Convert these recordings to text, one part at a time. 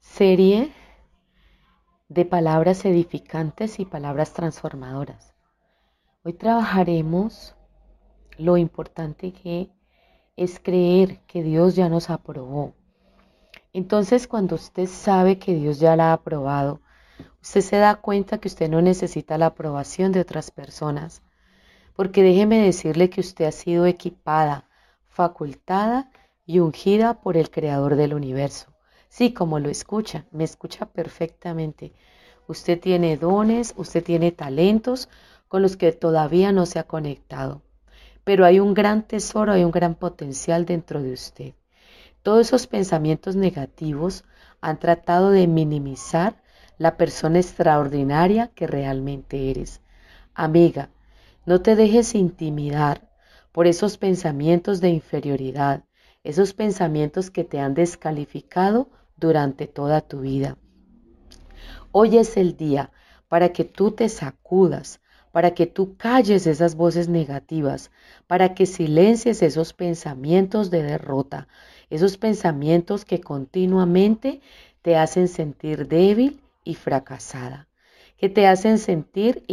serie de palabras edificantes y palabras transformadoras. Hoy trabajaremos lo importante que es creer que Dios ya nos aprobó. Entonces cuando usted sabe que Dios ya la ha aprobado, usted se da cuenta que usted no necesita la aprobación de otras personas, porque déjeme decirle que usted ha sido equipada, facultada y ungida por el Creador del universo. Sí, como lo escucha, me escucha perfectamente. Usted tiene dones, usted tiene talentos con los que todavía no se ha conectado. Pero hay un gran tesoro, hay un gran potencial dentro de usted. Todos esos pensamientos negativos han tratado de minimizar la persona extraordinaria que realmente eres. Amiga, no te dejes intimidar por esos pensamientos de inferioridad, esos pensamientos que te han descalificado durante toda tu vida. Hoy es el día para que tú te sacudas, para que tú calles esas voces negativas, para que silencies esos pensamientos de derrota, esos pensamientos que continuamente te hacen sentir débil y fracasada, que te hacen sentir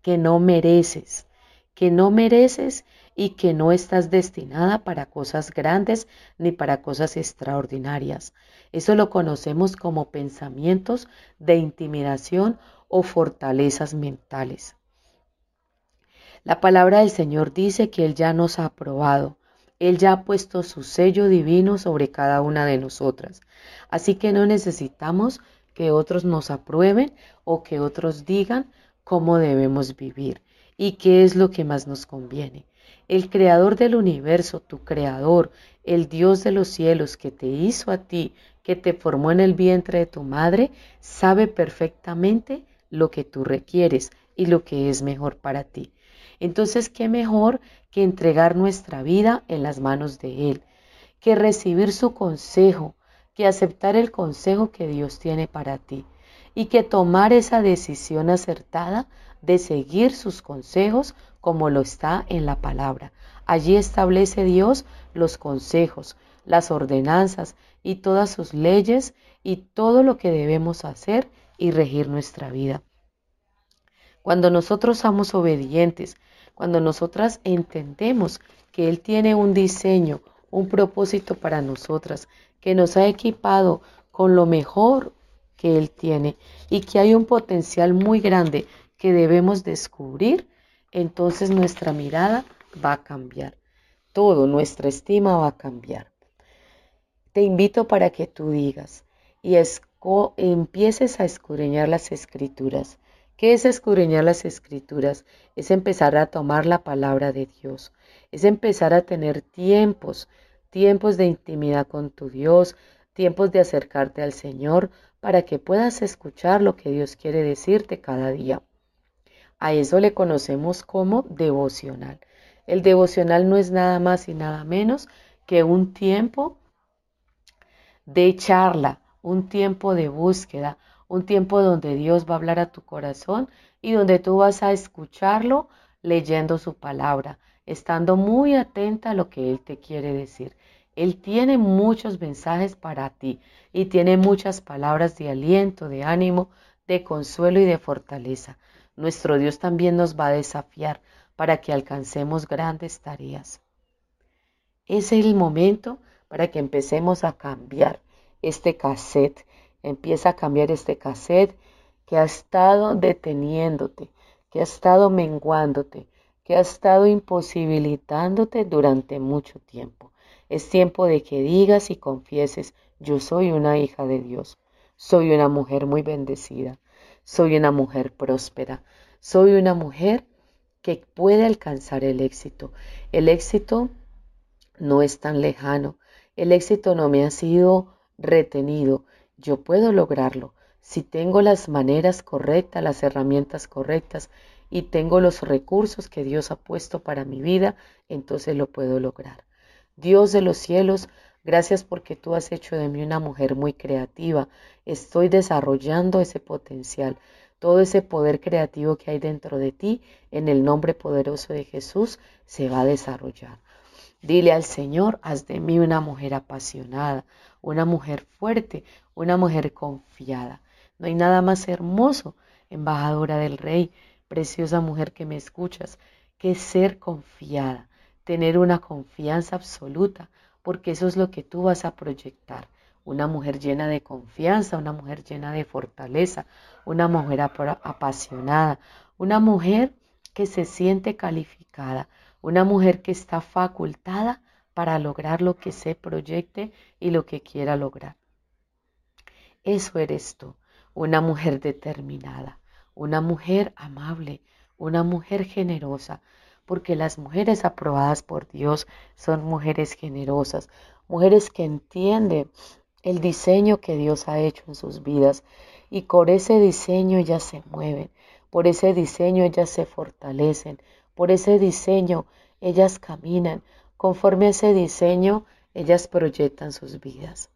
que no mereces, que no mereces y que no estás destinada para cosas grandes ni para cosas extraordinarias. Eso lo conocemos como pensamientos de intimidación o fortalezas mentales. La palabra del Señor dice que Él ya nos ha aprobado. Él ya ha puesto su sello divino sobre cada una de nosotras. Así que no necesitamos que otros nos aprueben o que otros digan cómo debemos vivir y qué es lo que más nos conviene. El creador del universo, tu creador, el Dios de los cielos que te hizo a ti, que te formó en el vientre de tu madre, sabe perfectamente lo que tú requieres y lo que es mejor para ti. Entonces, ¿qué mejor que entregar nuestra vida en las manos de Él? Que recibir su consejo, que aceptar el consejo que Dios tiene para ti y que tomar esa decisión acertada de seguir sus consejos como lo está en la palabra. Allí establece Dios los consejos, las ordenanzas y todas sus leyes y todo lo que debemos hacer y regir nuestra vida. Cuando nosotros somos obedientes, cuando nosotras entendemos que Él tiene un diseño, un propósito para nosotras, que nos ha equipado con lo mejor que Él tiene y que hay un potencial muy grande que debemos descubrir, entonces nuestra mirada va a cambiar. Todo, nuestra estima va a cambiar. Te invito para que tú digas y empieces a escudriñar las escrituras. ¿Qué es escudriñar las escrituras? Es empezar a tomar la palabra de Dios. Es empezar a tener tiempos, tiempos de intimidad con tu Dios, tiempos de acercarte al Señor para que puedas escuchar lo que Dios quiere decirte cada día. A eso le conocemos como devocional. El devocional no es nada más y nada menos que un tiempo de charla, un tiempo de búsqueda, un tiempo donde Dios va a hablar a tu corazón y donde tú vas a escucharlo leyendo su palabra, estando muy atenta a lo que Él te quiere decir. Él tiene muchos mensajes para ti y tiene muchas palabras de aliento, de ánimo, de consuelo y de fortaleza nuestro Dios también nos va a desafiar para que alcancemos grandes tareas. Es el momento para que empecemos a cambiar este cassette. Empieza a cambiar este cassette que ha estado deteniéndote, que ha estado menguándote, que ha estado imposibilitándote durante mucho tiempo. Es tiempo de que digas y confieses, yo soy una hija de Dios, soy una mujer muy bendecida, soy una mujer próspera, soy una mujer que puede alcanzar el éxito. El éxito no es tan lejano, el éxito no me ha sido retenido. yo puedo lograrlo. Si tengo las maneras correctas, las herramientas correctas y tengo los recursos que Dios ha puesto para mi vida, entonces lo puedo lograr. Dios de los cielos, gracias porque tú has hecho de mí una mujer muy creativa. Estoy desarrollando ese potencial, todo ese poder creativo que hay dentro de ti, en el nombre poderoso de Jesús, se va a desarrollar. Dile al Señor, haz de mí una mujer apasionada, una mujer fuerte, una mujer confiada. No hay nada más hermoso, embajadora del Rey, preciosa mujer que me escuchas, que ser confiada, tener una confianza absoluta, porque eso es lo que tú vas a proyectar. Una mujer llena de confianza, una mujer llena de fortaleza, una mujer apasionada, una mujer que se siente calificada, una mujer que está facultada para lograr lo que se proyecte y lo que quiera lograr. Eso eres tú, una mujer determinada, una mujer amable, una mujer generosa, porque las mujeres aprobadas por Dios son mujeres generosas, mujeres que entienden el diseño que Dios ha hecho en sus vidas y por ese diseño ellas se mueven, por ese diseño ellas se fortalecen, por ese diseño ellas caminan, conforme a ese diseño ellas proyectan sus vidas.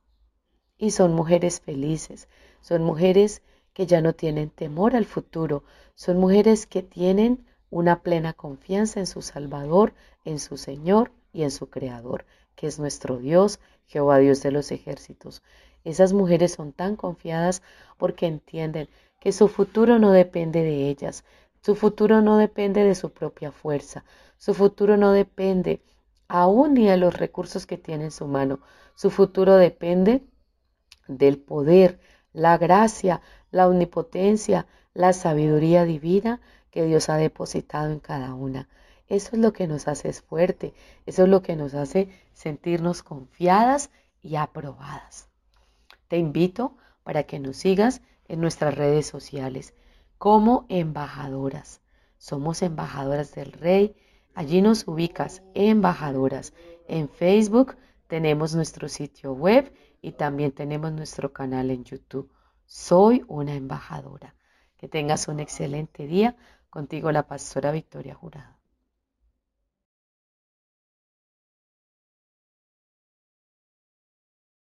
Y son mujeres felices, son mujeres que ya no tienen temor al futuro, son mujeres que tienen una plena confianza en su Salvador, en su Señor y en su Creador, que es nuestro Dios, Jehová Dios de los ejércitos. Esas mujeres son tan confiadas porque entienden que su futuro no depende de ellas, su futuro no depende de su propia fuerza. Su futuro no depende aún ni de los recursos que tiene en su mano. Su futuro depende del poder, la gracia, la omnipotencia, la sabiduría divina que Dios ha depositado en cada una. Eso es lo que nos hace fuerte, eso es lo que nos hace sentirnos confiadas y aprobadas. Te invito para que nos sigas en nuestras redes sociales como embajadoras. Somos embajadoras del Rey. Allí nos ubicas, embajadoras. En Facebook tenemos nuestro sitio web y también tenemos nuestro canal en YouTube. Soy una embajadora. Que tengas un excelente día. Contigo la pastora Victoria Jurado.